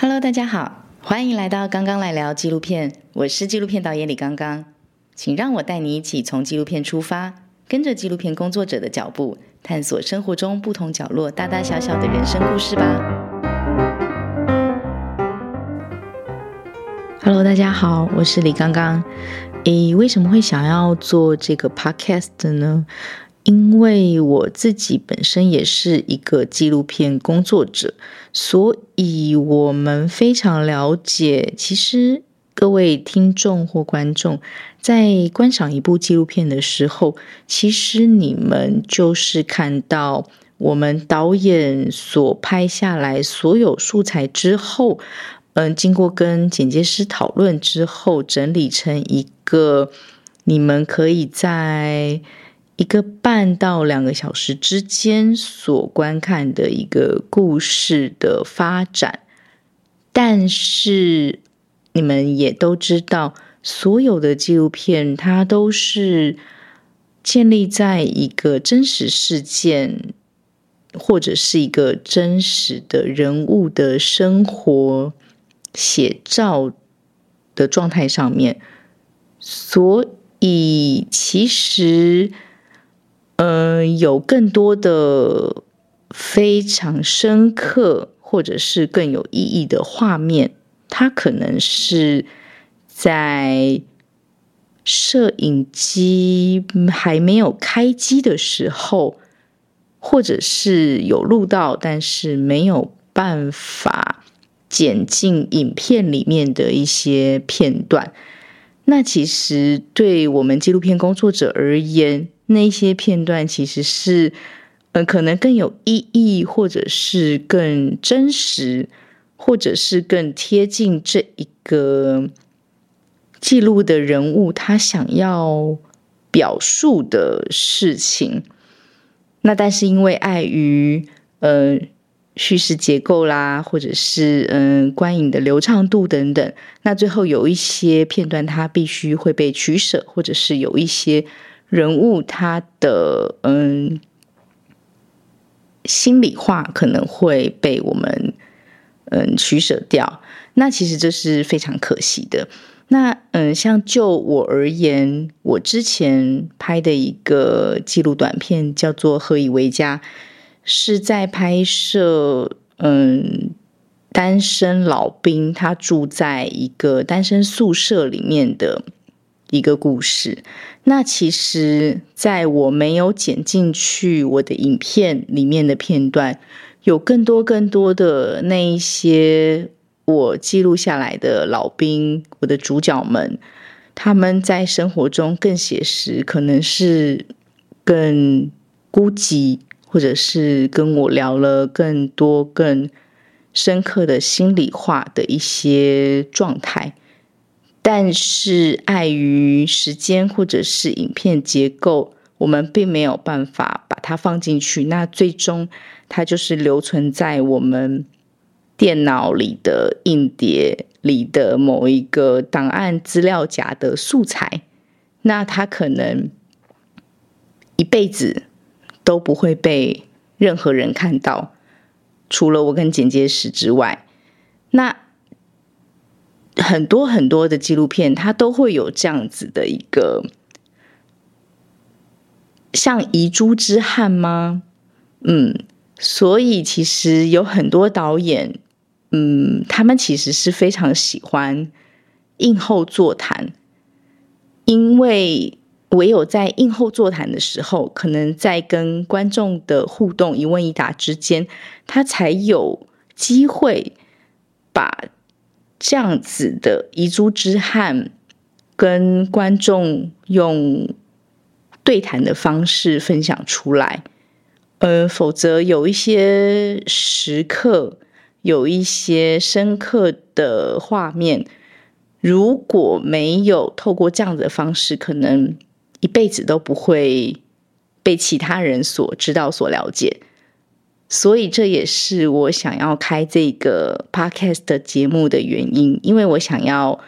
Hello，大家好，欢迎来到刚刚来聊纪录片。我是纪录片导演李刚刚，请让我带你一起从纪录片出发，跟着纪录片工作者的脚步，探索生活中不同角落大大小小的人生故事吧。Hello，大家好，我是李刚刚。诶，为什么会想要做这个 Podcast 呢？因为我自己本身也是一个纪录片工作者，所以我们非常了解。其实各位听众或观众在观赏一部纪录片的时候，其实你们就是看到我们导演所拍下来所有素材之后，嗯，经过跟剪接师讨论之后，整理成一个你们可以在。一个半到两个小时之间所观看的一个故事的发展，但是你们也都知道，所有的纪录片它都是建立在一个真实事件或者是一个真实的人物的生活写照的状态上面，所以其实。嗯，有更多的非常深刻或者是更有意义的画面，它可能是在摄影机还没有开机的时候，或者是有录到，但是没有办法剪进影片里面的一些片段。那其实对我们纪录片工作者而言，那些片段其实是，呃，可能更有意义，或者是更真实，或者是更贴近这一个记录的人物他想要表述的事情。那但是因为碍于呃叙事结构啦，或者是嗯观影的流畅度等等，那最后有一些片段它必须会被取舍，或者是有一些。人物他的嗯心里话可能会被我们嗯取舍掉，那其实这是非常可惜的。那嗯，像就我而言，我之前拍的一个记录短片叫做《何以为家》，是在拍摄嗯单身老兵他住在一个单身宿舍里面的。一个故事，那其实在我没有剪进去我的影片里面的片段，有更多更多的那一些我记录下来的老兵，我的主角们，他们在生活中更写实，可能是更孤寂，或者是跟我聊了更多更深刻的心里话的一些状态。但是碍于时间或者是影片结构，我们并没有办法把它放进去。那最终它就是留存在我们电脑里的硬碟里的某一个档案资料夹的素材。那它可能一辈子都不会被任何人看到，除了我跟剪接师之外。那。很多很多的纪录片，它都会有这样子的一个像遗珠之憾吗？嗯，所以其实有很多导演，嗯，他们其实是非常喜欢映后座谈，因为唯有在映后座谈的时候，可能在跟观众的互动一问一答之间，他才有机会把。这样子的遗珠之憾，跟观众用对谈的方式分享出来，呃，否则有一些时刻，有一些深刻的画面，如果没有透过这样的方式，可能一辈子都不会被其他人所知道、所了解。所以这也是我想要开这个 podcast 的节目的原因，因为我想要，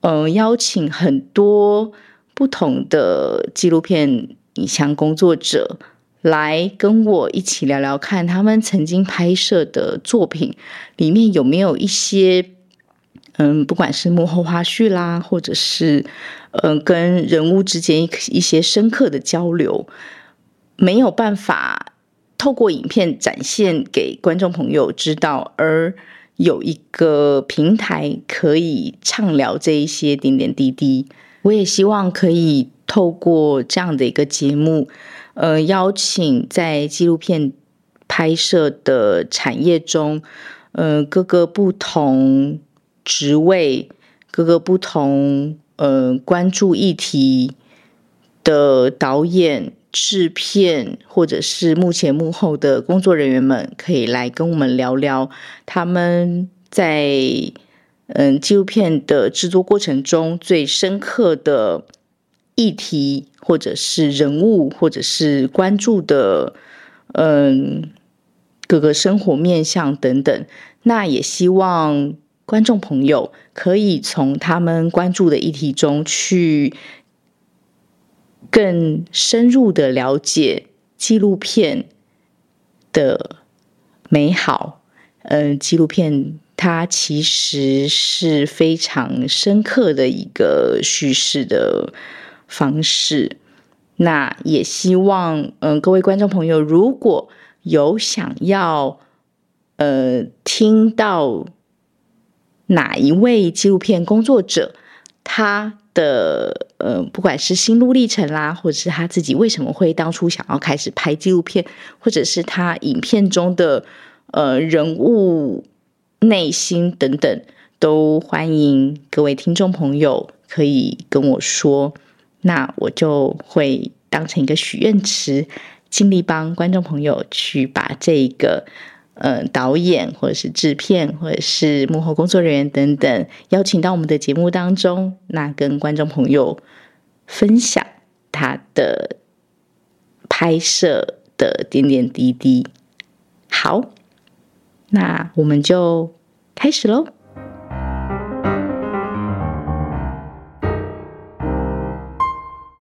嗯，邀请很多不同的纪录片影像工作者来跟我一起聊聊看，他们曾经拍摄的作品里面有没有一些，嗯，不管是幕后花絮啦，或者是嗯跟人物之间一些深刻的交流，没有办法透过影片展现给观众朋友知道，而有一个平台可以畅聊这一些点点滴滴。我也希望可以透过这样的一个节目。呃，邀请在纪录片拍摄的产业中，呃，各个不同职位、各个不同呃关注议题的导演、制片，或者是幕前幕后的工作人员们，可以来跟我们聊聊他们在嗯纪录片的制作过程中最深刻的。议题，或者是人物，或者是关注的，嗯，各个生活面向等等。那也希望观众朋友可以从他们关注的议题中去更深入的了解纪录片的美好。嗯，纪录片它其实是非常深刻的一个叙事的。方式，那也希望，嗯，各位观众朋友，如果有想要，呃，听到哪一位纪录片工作者他的，呃，不管是心路历程啦，或者是他自己为什么会当初想要开始拍纪录片，或者是他影片中的，呃，人物内心等等，都欢迎各位听众朋友可以跟我说。那我就会当成一个许愿池，尽力帮观众朋友去把这个，呃，导演或者是制片或者是幕后工作人员等等邀请到我们的节目当中，那跟观众朋友分享他的拍摄的点点滴滴。好，那我们就开始喽。